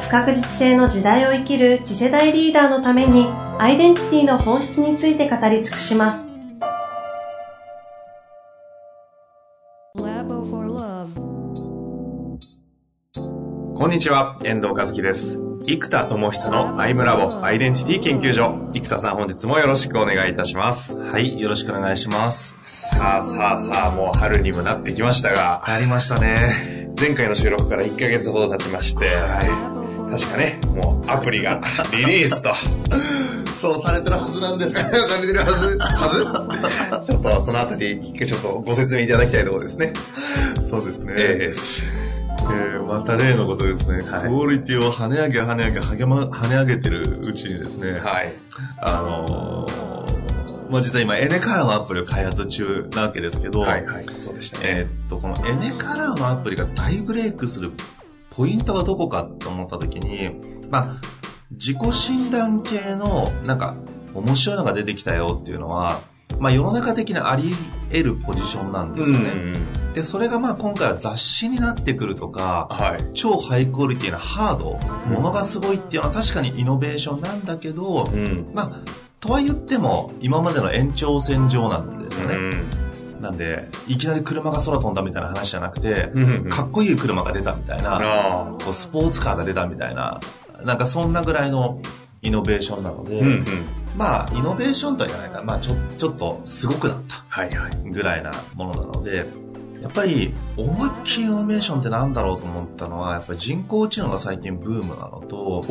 不確実性の時代を生きる次世代リーダーのためにアイデンティティの本質について語り尽くします。こんにちは、遠藤和樹です。生田智久のアイムラボアイデンティティ研究所。生田さん本日もよろしくお願いいたします。はい、よろしくお願いします。さあさあさあ、もう春にもなってきましたが。なりましたね。前回の収録から1ヶ月ほど経ちまして、はい確かね、もうアプリがリリースと。そうされてるはずなんです。されてるはず、はず？ちょっとそのあたり、ちょっとご説明いただきたいところですね。そうですね。えーえー、また例のことですね、はい、クオリティを跳ね上げ跳ね上げ跳ま、跳ね上げてるうちにですね、はい。あのー、まあ、実は今、エネカラーのアプリを開発中なわけですけど、はいはい、そうでしたね。えー、っと、このエネカラーのアプリが大ブレイクするポイントがどこかと思った時に、まあ、自己診断系の、なんか、面白いのが出てきたよっていうのは、まあ、世の中的にあり得るポジションなんですよね。うん、で、それがまあ今回は雑誌になってくるとか、はい、超ハイクオリティなハード、ものがすごいっていうのは確かにイノベーションなんだけど、うん、まあ、とは言っても今までの延長線上なんですよね。うんなんで、いきなり車が空飛んだみたいな話じゃなくて、かっこいい車が出たみたいな、こうスポーツカーが出たみたいな、なんかそんなぐらいのイノベーションなので、うんうん、まあ、イノベーションとは言わないかまあ、ちょ、ちょっとすごくなった。はいはい。ぐらいなものなので、やっぱり思いっきりイノベーションってなんだろうと思ったのは、やっぱり人工知能が最近ブームなのと、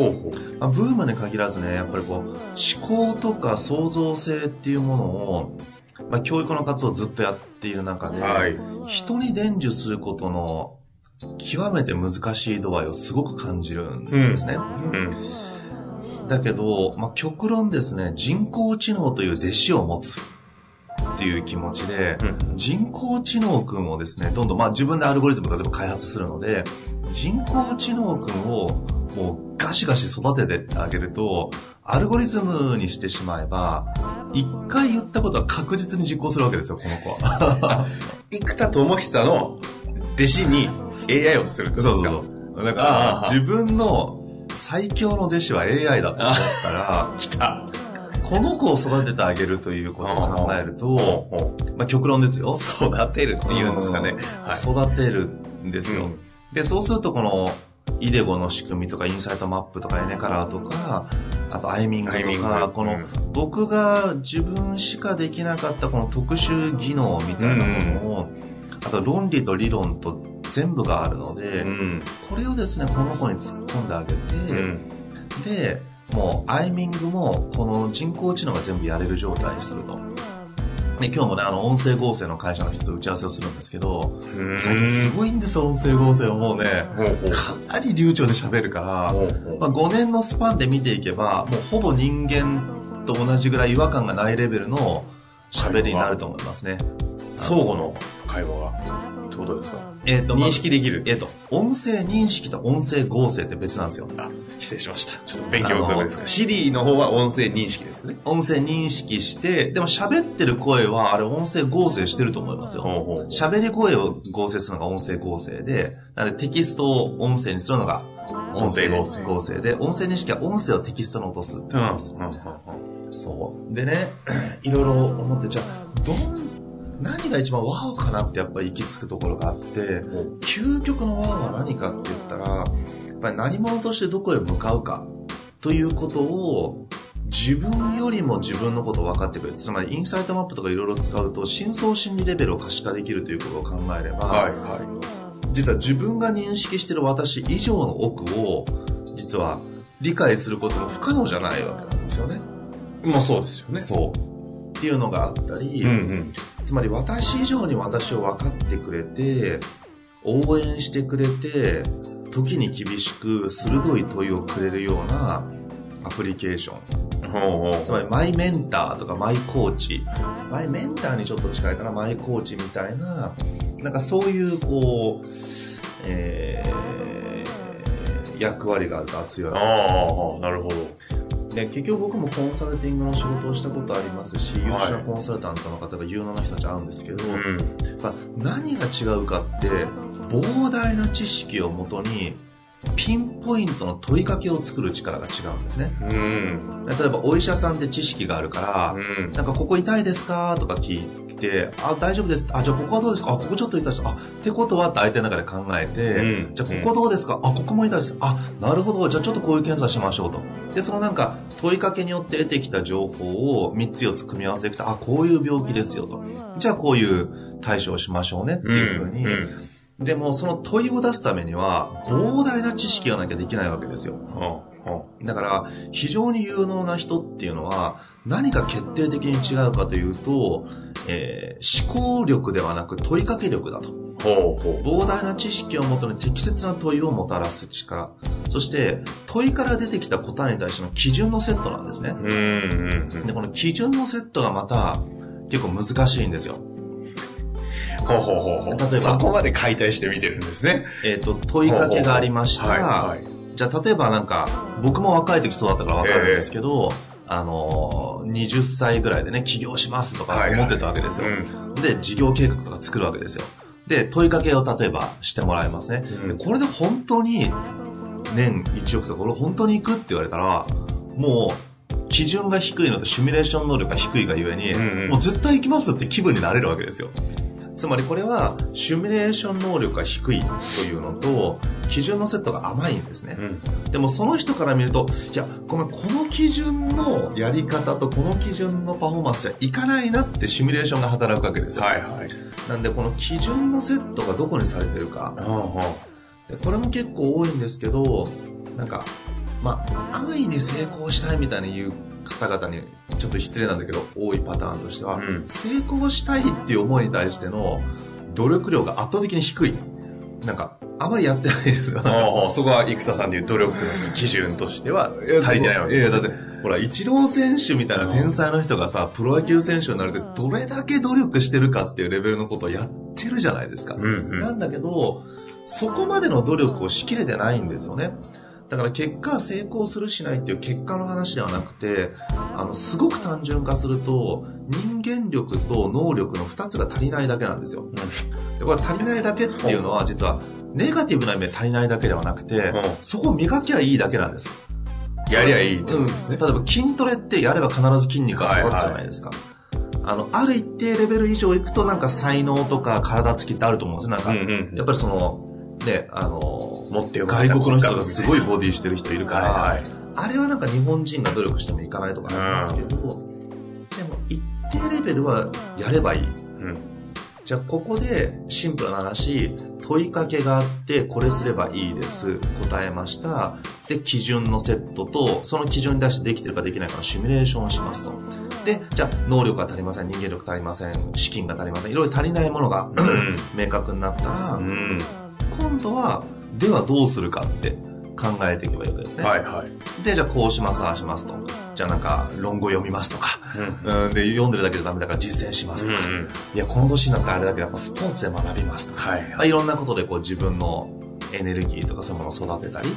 まあ、ブームに限らずね、やっぱりこう、思考とか創造性っていうものを、まあ、教育の活動をずっとやっている中で、はい、人に伝授することの極めて難しい度合いをすごく感じるんですね。うんうん、だけど、まあ、極論ですね、人工知能という弟子を持つ。っていう気持ちで、うん、人工知能くんをですね、どんどん、まあ自分でアルゴリズムとか全部開発するので、人工知能くんをもうガシガシ育ててってあげると、アルゴリズムにしてしまえば、一回言ったことは確実に実行するわけですよ、この子は。生田智久の弟子に AI をするってことですか？そうそうそう。だから、自分の最強の弟子は AI だと思ったら、来た。この子を育ててあげるということを考えると、まあ極論ですよ。育てるって言うんですかね。育てるんですよ。で、そうするとこの、イデゴの仕組みとか、インサイトマップとか、エネカラーとか、あとアイミングとか、この、僕が自分しかできなかったこの特殊技能みたいなものを、あと論理と理論と全部があるので、これをですね、この子に突っ込んであげて、で、もうアイミングもこの人工知能が全部やれる状態にすると。で、今日もね、あの、音声合成の会社の人と打ち合わせをするんですけど、最近すごいんですよ、音声合成をもうね、かなり流暢に喋るから、まあ、5年のスパンで見ていけば、もうほぼ人間と同じぐらい違和感がないレベルの喋りになると思いますね。相互の会話が。ってことですか？えっ、ー、と、認識できる。えっ、ー、と、音声認識と音声合成って別なんですよ。あ、失礼しました。ちょっと勉強不足ですか。シリの方は音声認識ですよね。音声認識して、でも喋ってる声は、あれ音声合成してると思いますよ。喋り声を合成するのが音声合成で、なのでテキストを音声にするのが音声合成合成で、音声認識は音声をテキストに落とすってうん、そう。でね、いろいろ思って、じゃあ、どん何が一番ワオかなってやっぱり行き着くところがあって、究極のワオは何かって言ったら、やっぱり何者としてどこへ向かうかということを自分よりも自分のことを分かってくれる。つまりインサイトマップとかいろいろ使うと深層心理レベルを可視化できるということを考えれば、はいはい、実は自分が認識している私以上の奥を実は理解することも不可能じゃないわけなんですよね。まあそうですよね。そう。っていうのがあったり、うんうん、つまり私以上に私を分かってくれて、応援してくれて、時に厳しく鋭い問いをくれるようなアプリケーション。つまり、マイメンターとかマイコーチ。マイメンターにちょっと近いかな、マイコーチみたいな、なんかそういう、こう、えー、役割が強いわけですよああ、なるほど。で結局僕もコンサルティングの仕事をしたことありますし、優秀なコンサルタントの方が有能な人たち会うんですけど、うん。やっぱ何が違うかって膨大な知識をもとにピンポイントの問いかけを作る力が違うんですねうん。例えばお医者さんで知識があるから、うん。なんかここ痛いですか？とか聞いて、あ、大丈夫です。あ、じゃあここはどうですか？あ、ここちょっと痛いです。あ、ってことはって相手の中で考えて、うんじゃあここどうですか？あ、ここも痛いです。あ、なるほど。じゃあちょっとこういう検査しましょうと。で、そのなんか問いかけによって得てきた情報を3つ4つ組み合わせてきた、あ、こういう病気ですよと。じゃあこういう対処をしましょうねっていうふうに、うん。でもその問いを出すためには膨大な知識がなきゃできないわけですよ。ほうほだから、非常に有能な人っていうのは、何が決定的に違うかというと、えー思考力ではなく問いかけ力だと。う。ほうほ膨大な知識をもとに適切な問いをもたらす力。そして、問いから出てきた答えに対しての基準のセットなんですね。う。うん。うん。で、この基準のセットがまた、結構難しいんですよ。ほうほうほうほう。例えばそこまで解体して見てるんですね。えっ、と、問いかけがありました。はいはい。じゃあ、例えばなんか、僕も若い時そうだったからわかるんですけど、あのー、20歳ぐらいでね、起業しますとか思ってたわけですよ。うん。で、事業計画とか作るわけですよ。で、問いかけを例えばしてもらいますね。うんでこれで本当に、年1億とか、これ本当に行くって言われたら、もう、基準が低いのとシミュレーション能力が低いがゆえに、うんうんもう絶対行きますって気分になれるわけですよ。つまりこれは、シミュレーション能力が低いというのと、基準のセットが甘いんですね。うん。でもその人から見ると、いや、ごめん、この基準のやり方とこの基準のパフォーマンスじゃいかないなってシミュレーションが働くわけですよ。はいはい。なんでこの基準のセットがどこにされてるか。ほうほでこれも結構多いんですけど、なんか、まあ、安易に成功したいみたいに言う方々にちょっと失礼なんだけど、多いパターンとしては、うん成功したいっていう思いに対しての努力量が圧倒的に低い。なんか、あまりやってないですよ。そこは生田さんでいう努力の基準としては足りてないわけいや、です。だって、ほら、イチロー選手みたいな天才の人がさ、プロ野球選手になるってどれだけ努力してるかっていうレベルのことをやってるじゃないですか。うんうん。なんだけど、そこまでの努力をしきれてないんですよね。だから結果成功するしないっていう結果の話ではなくて、あの、すごく単純化すると、人間力と能力の2つが足りないだけなんですよ。でこれ足りないだけっていうのは実はネガティブな意味で足りないだけではなくてうん、そこを磨きゃいいだけなんです。やりゃいいってことうん。ですね。例えば筋トレってやれば必ず筋肉が育つじゃないですか。あの、ある一定レベル以上いくとなんか才能とか体つきってあると思うんですよ。なんか、うんうんやっぱりその、ね、あの、持ってよかった外国の人がすごいボディしてる人いるから、はいはい。あれはなんか日本人が努力してもいかないとかなんですけど、でも一定レベルはやればいい。うん。じゃあここでシンプルな話、問いかけがあって、これすればいいです。答えました。で、基準のセットと、その基準に対してできてるかできないかのシミュレーションをしますと。で、じゃあ能力が足りません、人間力足りません、資金が足りません、いろいろ足りないものが 明確になったら、うん。今度は、ではどうするかって考えていけばいいわけですね。はいはい。で、じゃあこうします、ああしますと。じゃあなんか、論語読みますとか。うん。うん、で、読んでるだけじゃダメだから実践しますとか。うんいや、この年になってあれだけど、やっぱスポーツで学びますとか。はいまあ、いろんなことでこう自分のエネルギーとかそういうものを育てたり、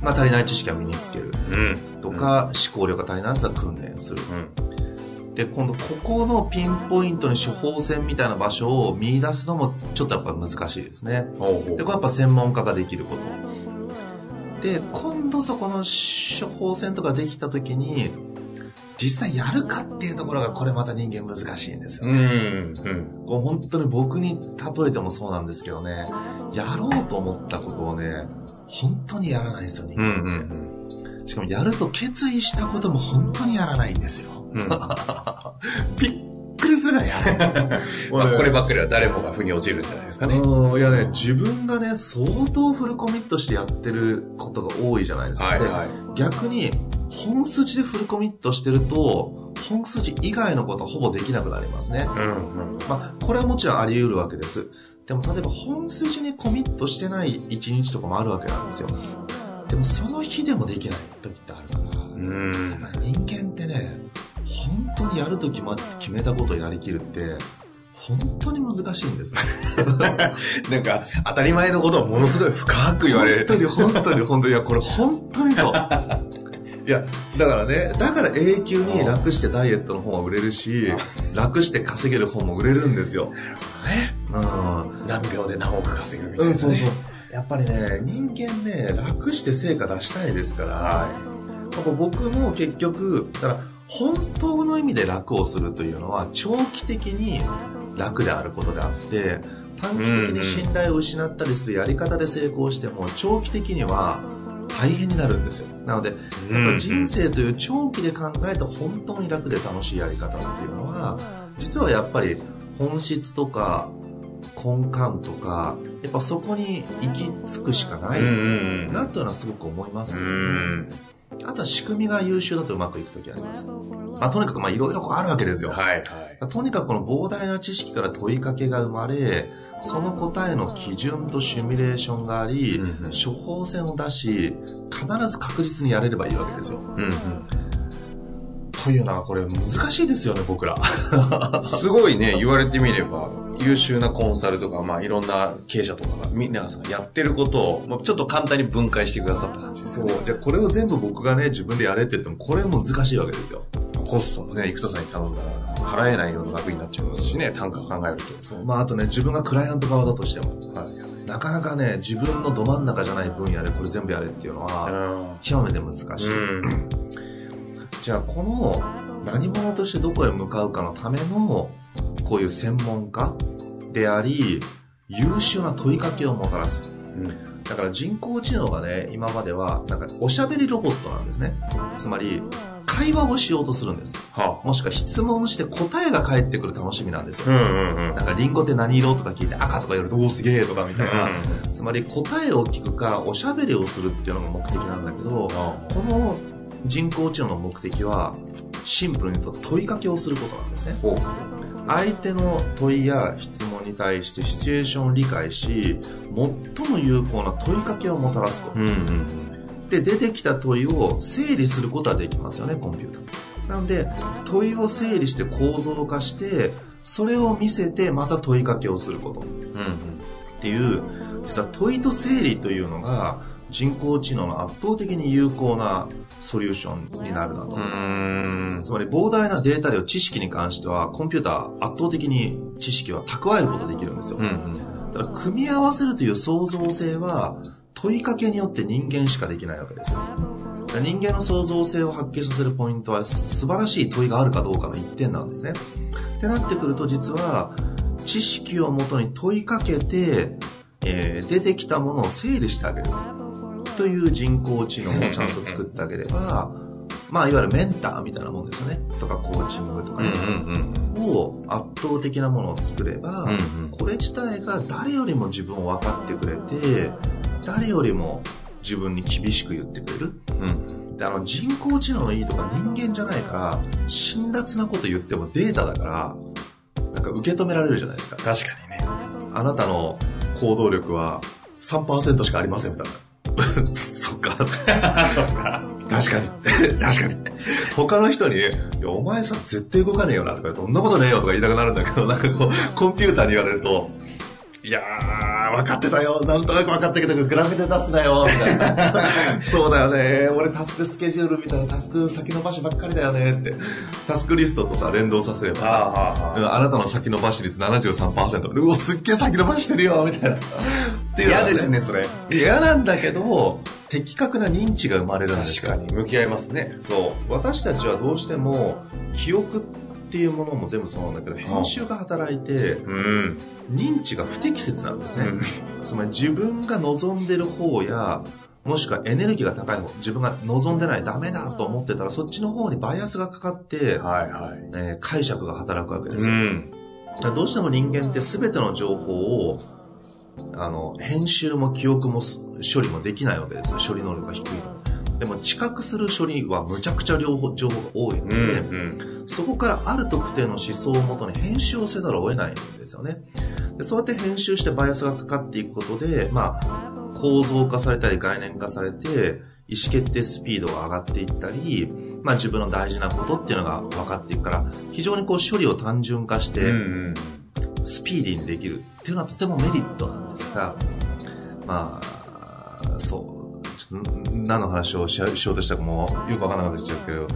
まあ足りない知識は身につけるうん。とか、思考力が足りないと訓練する。うん。で、今度ここのピンポイントに処方箋みたいな場所を見出すのもちょっとやっぱ難しいですね。で、これやっぱ専門家ができること。で、今度そこの処方箋とかできた時に、実際やるかっていうところがこれまた人間難しいんですよう。ん。うん。こう本当に僕に例えてもそうなんですけどね、やろうと思ったことをね、本当にやらないんですよ、人うん。う間って。ん。しかもやると決意したことも本当にやらないんですよ。うん。びっくりするぐらいやらない。まあ、こればっかりは誰もが腑に落ちるんじゃないですかね。うん、いやね、自分がね、相当フルコミットしてやってることが多いじゃないですか。ではいはい。逆に、本筋でフルコミットしてると、本筋以外のことはほぼできなくなりますね。うん。うん。まあ、これはもちろんあり得るわけです。でも例えば本筋にコミットしてない一日とかもあるわけなんですよ。でもその日でもできない時ってあるから。うんやっぱり人間ってね、本当にやると決まって決めたことをやりきるって、本当に難しいんですね。なんか、当たり前のことをものすごい深く言われる。本当に本当に本当に、いや、これ本当にそう。いや、だからね、だから永久に楽してダイエットの本は売れるし、楽して稼げる本も売れるんですよ。ね。うん。何秒で何億稼ぐみたいな、ね。うん、そうそう。やっぱりね、人間ね、楽して成果出したいですから、僕も結局、だから本当の意味で楽をするというのは長期的に楽であることであって、短期的に信頼を失ったりするやり方で成功しても、長期的には大変になるんですよ。なので、やっぱり人生という長期で考えた本当に楽で楽しいやり方っていうのは、実はやっぱり本質とか根幹とか、やっぱそこに行き着くしかない。なというのはすごく思いますうけどね。ん。あとは仕組みが優秀だとうまくいくときあります。まあ、とにかくまあいろいろこうあるわけですよ。はいはい。とにかくこの膨大な知識から問いかけが生まれ、その答えの基準とシミュレーションがあり、うんうん処方箋を出し、必ず確実にやれればいいわけですよ。うんというのはこれ難しいですよね、僕ら。うん。すごいね、言われてみれば、優秀なコンサルとか、まあいろんな経営者とかが、皆さんがやってることを、まあちょっと簡単に分解してくださった感じですそう。じゃあこれを全部僕がね、自分でやれって言っても、これ難しいわけですよ。コストもね、生田さんに頼んだら、払えないような額になっちゃいますしね、単価考えると。そう。まああとね、自分がクライアント側だとしても、はい。なかなかね、自分のど真ん中じゃない分野でこれ全部やれっていうのは、極めて難しい。うん。じゃあこの何者としてどこへ向かうかのためのこういう専門家であり優秀な問いかけをもたらす。うん。だから人工知能がね今まではなんかおしゃべりロボットなんですね。つまり会話をしようとするんです。はもしくは質問して答えが返ってくる楽しみなんですよ、うんうんうん。なんかリンゴって何色とか聞いて赤とか言われるとおおすげえとかみたいな、うつまり答えを聞くかおしゃべりをするっていうのが目的なんだけどこの人工知能の目的はシンプルに言うと問いかけをすることなんですね。相手の問いや質問に対してシチュエーションを理解し最も有効な問いかけをもたらすこと。うんうん。で出てきた問いを整理することはできますよねコンピューター。なので問いを整理して構造化してそれを見せてまた問いかけをすること。うん。っていう実は問いと整理というのが人工知能の圧倒的に有効なソリューションになるなと、うん。うん。つまり膨大なデータ量知識に関してはコンピューター圧倒的に知識は蓄えることできるんですよ、うんうん。ただ組み合わせるという創造性は問いかけによって人間しかできないわけです人間の創造性を発揮させるポイントは素晴らしい問いがあるかどうかの一点なんですねってなってくると実は知識をもとに問いかけて、えー出てきたものを整理してあげるという人工知能をちゃんと作ってあげればまあいわゆるメンターみたいなもんですよねとかコーチングとかうんね。を圧倒的なものを作れば、これ自体が誰よりも自分を分かってくれて誰よりも自分に厳しく言ってくれるうん。であの人工知能のいいとか人間じゃないから辛辣なこと言ってもデータだからなんか受け止められるじゃないですか確かにね。あなたの行動力は3%しかありませんみたいな そっかそっか。確かに。確かに。他の人に、いや、お前さ、絶対動かねえよな、とか、そんなことねえよとか言いたくなるんだけど、なんかこう、コンピューターに言われると、いやー、分かってたよ。なんとなく分かったけど、グラフで出すなよ、みたいな。そうだよね。俺タスクスケジュールみたいなタスク先延ばしばっかりだよねって。タスクリストとさ、連動させればさ、あうんあなたの先延ばし率73%。うお、すっげえ先延ばしてるよ、みたいな。っていうのが嫌ですね、それ。嫌なんだけど、的確な認知が生まれるんですよ。確かに、向き合いますね。そう。私たちはどうしても、記憶っていうものも全部そうなんだけど、編集が働いて、うん。認知が不適切なんですね。うんつまり自分が望んでる方や、もしくはエネルギーが高い方、自分が望んでない、ダメだと思ってたら、そっちの方にバイアスがかかって、はいはい。えー解釈が働くわけですよ。うん。どうしても人間って全ての情報を、あの、編集も記憶もす処理もできないわけですよ。処理能力が低いの。でも知覚する処理はむちゃくちゃ両方情報が多いのうで、ん。そこからある特定の思想をもとに編集をせざるを得ないんですよね。でそうやって編集してバイアスがかかっていくことで、まあ、構造化されたり概念化されて、意思決定スピードが上がっていったり、まあ自分の大事なことっていうのが分かっていくから、非常にこう処理を単純化して、スピーディーにできるっていうのはとてもメリットなんですが、まあ、そう、ちょっと何の話をしようとしたかもよくわからなかったですけど、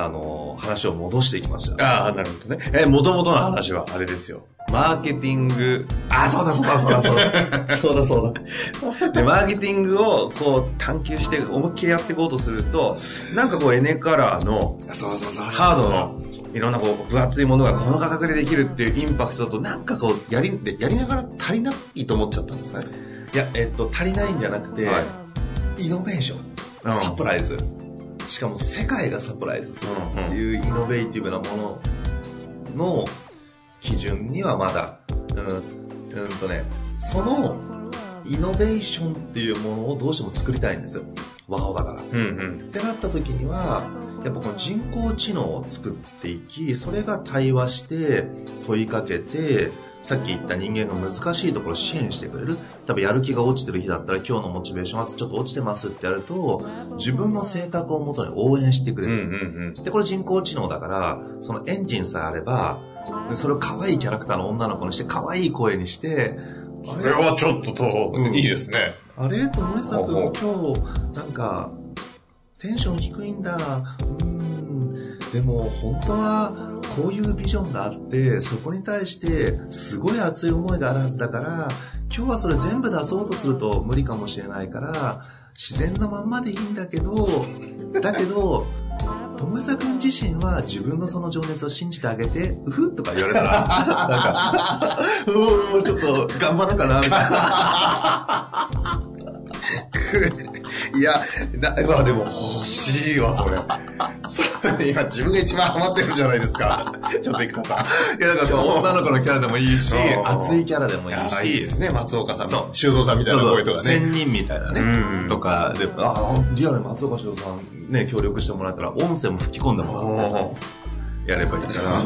あの、話を戻していきました。ああ、なるほどね。え、もともとの話はあれですよ。マーケティング。あ、そうだそうだそうだそうだ。そうだそうだ。で、マーケティングをこう探求して思いっきりやっていこうとすると、なんかこうエネカラーのハードのいろんなこう分厚いものがこの価格でできるっていうインパクトだとなんかこうやり、やりながら足りないと思っちゃったんですかね。いや、えっと、足りないんじゃなくて、はい、イノベーション、サプライズ。しかも世界がサプライズするっていうイノベーティブなものの基準にはまだ、うん、うんとね、そのイノベーションっていうものをどうしても作りたいんです。ワオだから。うんうん、ってなった時には、やっぱこの人工知能を作っていき、それが対話して問いかけて、さっき言った人間が難しいところを支援してくれる。多分やる気が落ちてる日だったら今日のモチベーションはちょっと落ちてますってやると、自分の性格をもとに応援してくれる。うんうんうん、で、これ人工知能だから、そのエンジンさえあれば、それを可愛いキャラクターの女の子にして、可愛い声にして、あれはちょっとと、うん、いいですね。あれ？ともえさくん、今日、なんか、テンション低いんだ。うん。でも、本当は、こういうビジョンがあって、そこに対して、すごい熱い思いがあるはずだから、今日はそれ全部出そうとすると無理かもしれないから、自然のまんまでいいんだけど、だけど、友さくん自身は自分のその情熱を信じてあげて、うふとか言われたら、なんか、も うちょっと頑張ろうかな、みたいな。いや、な、まあでも欲しいわ、それ。今自分が一番ハマってるじゃないですか。ちょっと生田さん。いや、だから女の子のキャラでもいいし、熱いキャラでもいいし。いいですね、松岡さん。そう。修造さんみたいな声とかね。千人みたいなね。とかで、あ、リアル松岡修造さんね、協力してもらったら、音声も吹き込んでもらって、やればいいから。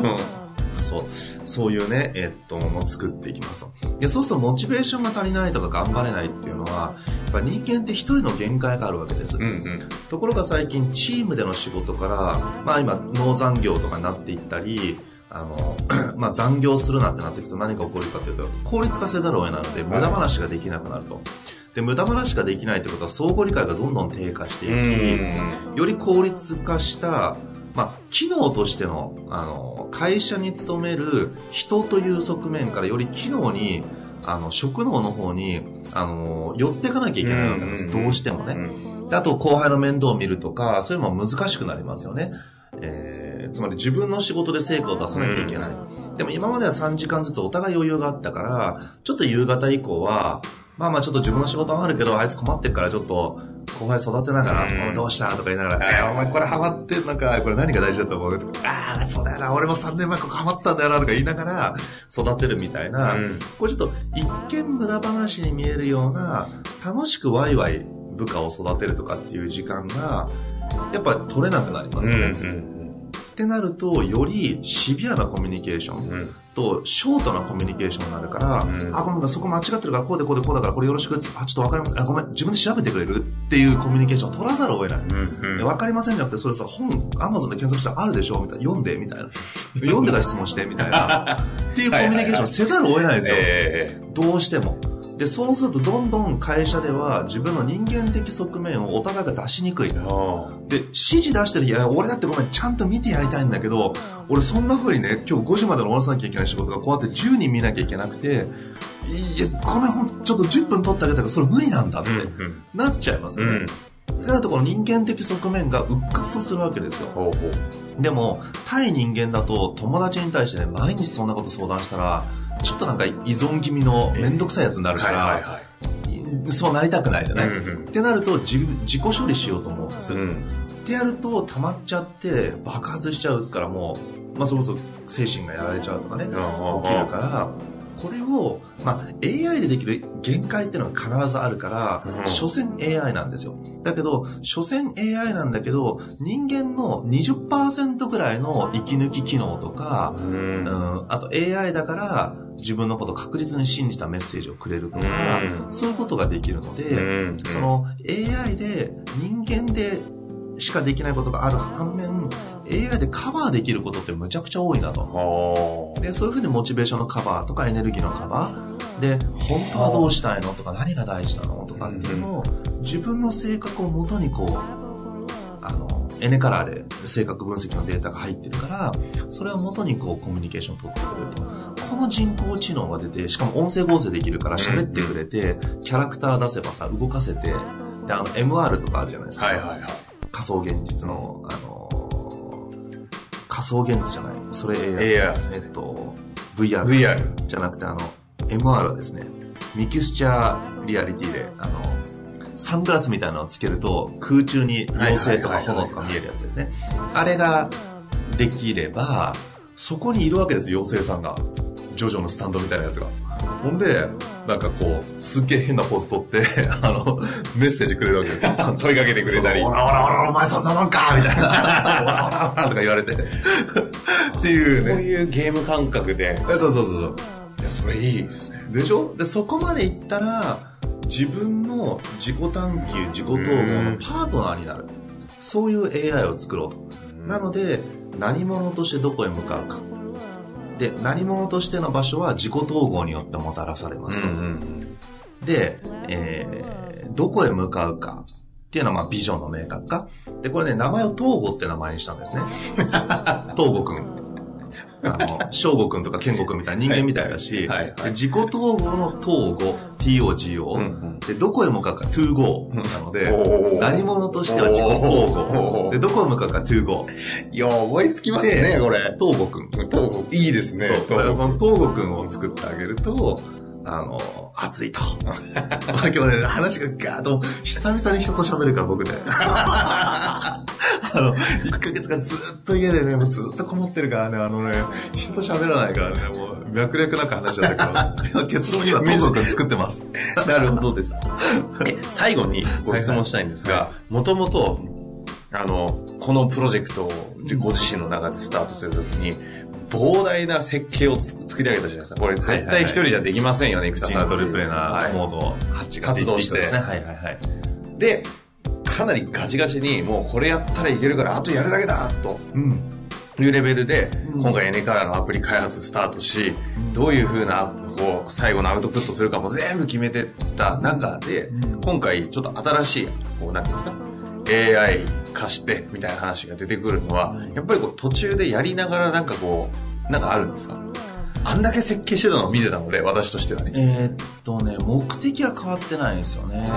そう。そういうね、えっと、ものを作っていきますと。いや、そうするとモチベーションが足りないとか頑張れないっていうのは、やっぱ人間って一人の限界があるわけです。うんうん、ところが最近、チームでの仕事から、まあ今、農残業とかになっていったり、あの、まあ残業するなってなっていくと何が起こるかというと、効率化せざるを得ないので、無駄話ができなくなると。で、無駄話ができないってことは相互理解がどんどん低下していき、より効率化したまあ、機能としての、あの、会社に勤める人という側面からより機能に、あの、職能の方に、あの、寄っていかなきゃいけないわけです。どうしてもね。あと、後輩の面倒を見るとか、そういうのも難しくなりますよね。えー、つまり自分の仕事で成果を出さなきゃいけない。でも今までは3時間ずつお互い余裕があったから、ちょっと夕方以降は、まあまあちょっと自分の仕事もあるけど、あいつ困ってるからちょっと、後輩育てながら、うん、どうした？とか言いながら、えー、お前これハマって、なんか、これ何が大事だと思う？とか、ああ、そうだよな、俺も3年前ここハマってたんだよな、とか言いながら、育てるみたいな、うん、これちょっと一見無駄話に見えるような、楽しくワイワイ部下を育てるとかっていう時間が、やっぱ取れなくなりますよね。うんうんってなると、よりシビアなコミュニケーションと、ショートなコミュニケーションになるから、うん、あ、ごめん、そこ間違ってるから、こうでこうでこうだから、これよろしく、あ、ちょっとわかります。あ、ごめん、自分で調べてくれるっていうコミュニケーションを取らざるを得ない。うんうん、わかりませんじゃなくて、それさ、本、アマゾンで検索してあるでしょみたいな。読んで、みたいな。読んでから質問して、みたいな。っていうコミュニケーションをせざるを得ないですよ。えー、どうしても。で、そうするとどんどん会社では自分の人間的側面をお互いが出しにくい。で、指示出してる、いや、俺だってごめん、ちゃんと見てやりたいんだけど、俺そんな風にね、今日5時まで終わらさなきゃいけない仕事がこうやって10人見なきゃいけなくて、いや、ごめん、ほんとちょっと10分取ってあげたらそれ無理なんだって、なっちゃいますよね。うん、で、なとこの人間的側面が鬱屈とするわけですよ。でも、対人間だと友達に対してね、毎日そんなこと相談したら、ちょっとなんか依存気味の面倒くさいやつになるから、そうなりたくないじゃない、うんうん、ってなると自自己処理しようと思うんです、うん、ってやると溜まっちゃって爆発しちゃうからもう、まあ、それこそ精神がやられちゃうとかね起きるからこれを、まあ、AI でできる限界っていうのが必ずあるから、うん、所詮 AI なんですよ。だけど、所詮 AI なんだけど、人間の20%ぐらいの息抜き機能とか、うん、うん、あと AI だから、自分のことを確実に信じたメッセージをくれるとか、うんそういうことができるので、うんその AI で人間でしかできないことがある反面、AI でカバーできることってむちゃくちゃ多いなと。はあ。で、そういうふうにモチベーションのカバーとかエネルギーのカバーで、本当はどうしたいのとか何が大事なのとかっていうのを自分の性格をもとにこう、エネカラーで性格分析のデータが入ってるから、それをもとにこうコミュニケーションを取ってくれると。この人工知能が出て、しかも音声合成できるから喋ってくれて、キャラクター出せばさ、動かせて、で、あの、MR とかあるじゃないですか。はいはいはい。仮想現実の、あの、仮想現実じゃない。それ AR。AR えっと、VR。VR。じゃなくて、あの、MR はですね、ミクスチャーリアリティで、あの、サングラスみたいなのをつけると空中に妖精とか炎とか見えるやつですね。あれができれば、そこにいるわけですよ、妖精さんが。ジョジョのスタンドみたいなやつが。ほんで、なんかこう、すっげえ変なポーズ取って、あの、メッセージくれるわけですよ。問いかけてくれたり。そうオラオラオラお前そんなもんかみたいな。オラオラオラとか言われて。っていうこうね。いうゲーム感覚で。そうそうそうそう。いや、それいいですね。でしょで、そこまでいったら、自分の自己探求、自己統合のパートナーになる。そういう AI を作ろうと。なので、何者としてどこへ向かうか。で、何者としての場所は自己統合によってもたらされますと。で、えー、どこへ向かうかっていうのは、まあ、ビジョンの明確化。で、これね、名前を東郷って名前にしたんですね。東郷くん。あの、翔吾くんとか健吾くんみたいな人間みたいだし、はいはいはいで自己統合の統合、TOGO、うんうんで、どこへ向かうか to go なので、何者としては自己統お合。ーで、どこへ向かうか to go。いや、思いつきますね、これ。東郷くん。東郷いいですね。そう、この東郷くんを作ってあげると、あの、熱いと。今日ね、話がガーッと、久々に人と喋るから僕ね。あの、1ヶ月間ずっと家でね、もうずっとこもってるからね、あのね、人と喋らないからね、もう脈絡なく話だったけど、結論には東郷くん作ってます。なるほどです。え最後にご質問したいんですが、もともと、あの、このプロジェクトをご自身の中でスタートするときに、膨大な設計をつ作り上げたじゃないですか。これ絶対一人じゃできませんよね、生田チさん。ームトリプレナーモーはド8月発動してですね。はいはいはい。いで、かなりガチガチに、もうこれやったらいけるから、あとやるだけだと。うん。いうレベルで、うん。今回エネカラーのアプリ開発スタートし、どういう風な、こう、最後のアウトプットするかも全部決めてった中で、うん。今回ちょっと新しい、こう、なんていうんですか、AI 化して、みたいな話が出てくるのは、やっぱりこう、途中でやりながらなんかこう、なんかあるんですか？あんだけ設計してたのを見てたので、私としてはね。えーっとね、目的は変わってないんですよね。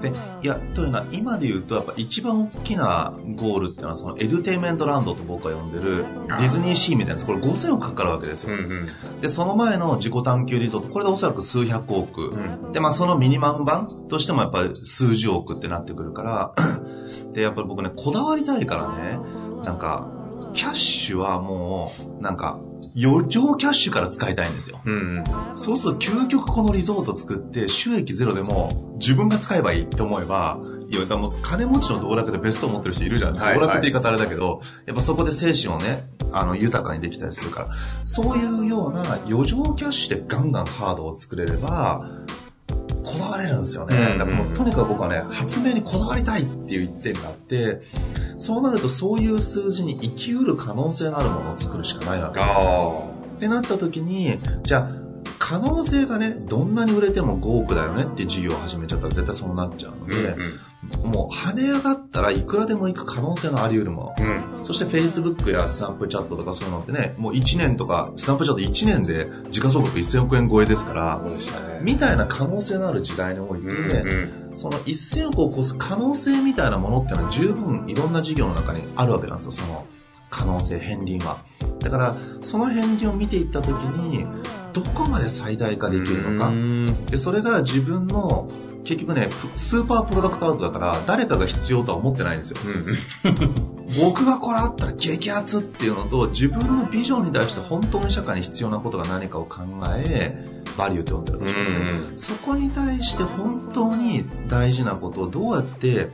で、いや、というのは、今で言うと、やっぱ一番大きなゴールっていうのは、そのエデュテイメントランドと僕が呼んでる、ディズニーシーみたいなやつ、これ5000億かかるわけですよ。うんうん。で、その前の自己探求リゾート、これでおそらく数百億。うんで、まあそのミニマム版としてもやっぱり数十億ってなってくるから、で、やっぱり僕ね、こだわりたいからね、なんか、キャッシュはもう、なんか、余剰キャッシュから使いたいんですよ。うんうん。そうすると究極このリゾート作って収益ゼロでも自分が使えばいいって思えば、いや、でも金持ちの道楽で別荘持ってる人いるじゃん。はい道楽って言い方あれだけど、やっぱそこで精神をね、あの、豊かにできたりするから、そういうような余剰キャッシュでガンガンハードを作れれば、こだわれるんですよね。うんうんうんだからとにかく僕はね、発明にこだわりたいっていう一点があって、そうなるとそういう数字に生きうる可能性のあるものを作るしかないわけですよ。あってなった時に、じゃあ、可能性がね、どんなに売れても5億だよねっていう事業を始めちゃったら絶対そうなっちゃうのあ。で、もう跳ね上がったらいくらでも行く可能性のあり得るもの。うん。うん。そして Facebook やスナップチャットとかそういうのってね、もう1年とか、スナップチャット1年で時価総額1000億円超えですから。みたいな可能性のある時代において、うんその1000億を超す可能性みたいなものっていうのは十分いろんな事業の中にあるわけなんですよ、その可能性、片鱗は。だから、その片鱗を見ていったときに、どこまで最大化できるのか。うんで、それが自分の、結局ね、プスーパープロダクトアウトだから、誰かが必要とは思ってないんですよ。僕がこれあったら激アツっていうのと、自分のビジョンに対して本当に社会に必要なことが何かを考え、バリューって呼んでるんですね。うんそこに対して本当に大事なことをどうやって、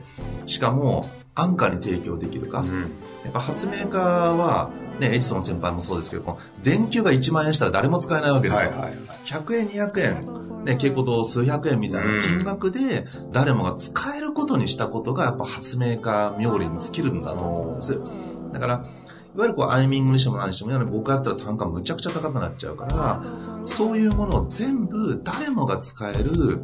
しかも安価に提供できるか。うんやっぱ発明家はね、エジソン先輩もそうですけど、この電球が1万円したら誰も使えないわけですよ。はいはいはい100円、200円、ね、結構と数百円みたいな金額で誰もが使えることにしたことがやっぱ発明家冥利に尽きるんだと思うんです。だから、いわゆるこうアイミングにしても何にしても、僕やったら単価むちゃくちゃ高くなっちゃうから、そういうものを全部誰もが使える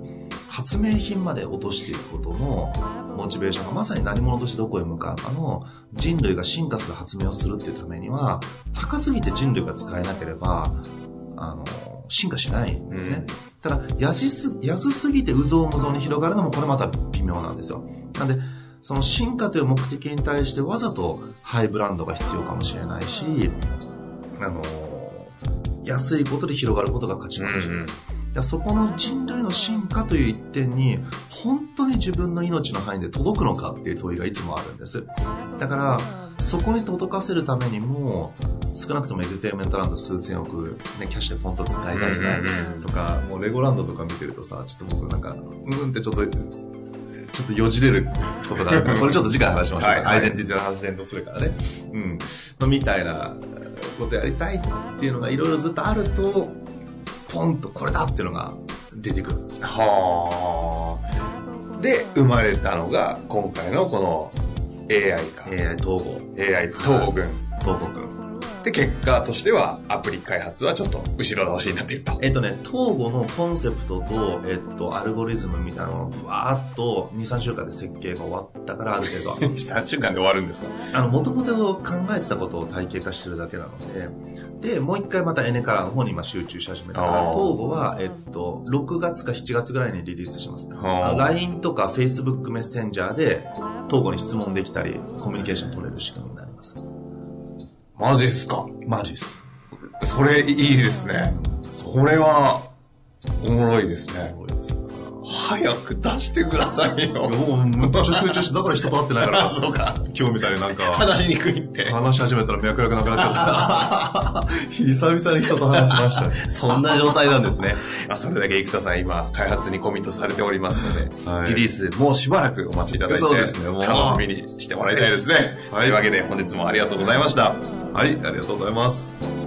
発明品まで落としていくことのモチベーションがまさに何者としてどこへ向かうかの人類が進化する発明をするっていうためには高すぎて人類が使えなければあの進化しないんですね、うん。ただ安す安すぎてうぞうむぞうに広がるのもこれまた微妙なんですよ。なんでその進化という目的に対してわざとハイブランドが必要かもしれないしあの安いことで広がることが価値かもしれない、うん。いやそこの人類の進化という一点に本当に自分の命の範囲で届くのかっていう問いがいつもあるんです。だからそこに届かせるためにも少なくともエデュテインメントランド数千億、ね、キャッシュでポンと使いたいじゃない、とかもうレゴランドとか見てるとさちょっと僕なんかうんってちょっとちょっとよじれることがあるからこれちょっと次回話しましょう、はいはい。アイデンティティの話連動するからねうんまあみたいなことやりたいっていうのがいろいろずっとあるとポンとこれだっていうのが出てくるんですよ。はあ。で、生まれたのが、今回のこの AI か。AI 統合 AI 東郷くん。東郷くんで、結果としては、アプリ開発はちょっと後ろ倒しになっていると。えっとね、東郷のコンセプトと、えっと、アルゴリズムみたいなのをふわーっと2、3週間で設計が終わったから、ある程度は。3週間で終わるんですか？あの、もともと考えてたことを体系化してるだけなので、で、もう一回またエネカラーの方に今集中し始めたから、あー東郷は、えっと、6月か7月ぐらいにリリースします。LINE とか Facebook メッセンジャーで、東郷に質問できたり、コミュニケーション取れる仕組みになります。マジっすか？マジっす。それいいですね。それは、おもろいですね。すごいです。早く出してくださいよ。もうめっちゃ集中して、だから人と会ってないから。そうか。今日みたいになんか。話しにくいって。話し始めたら脈絡なくなっちゃった。久々に人と話しましたね。そんな状態なんですね。まあ、それだけ生田さん今、開発にコミットされておりますので、はいリリースもうしばらくお待ちいただいて、そうですねもう楽しみにしてもらいたいですね。はいというわけで本日もありがとうございました。はい、ありがとうございます。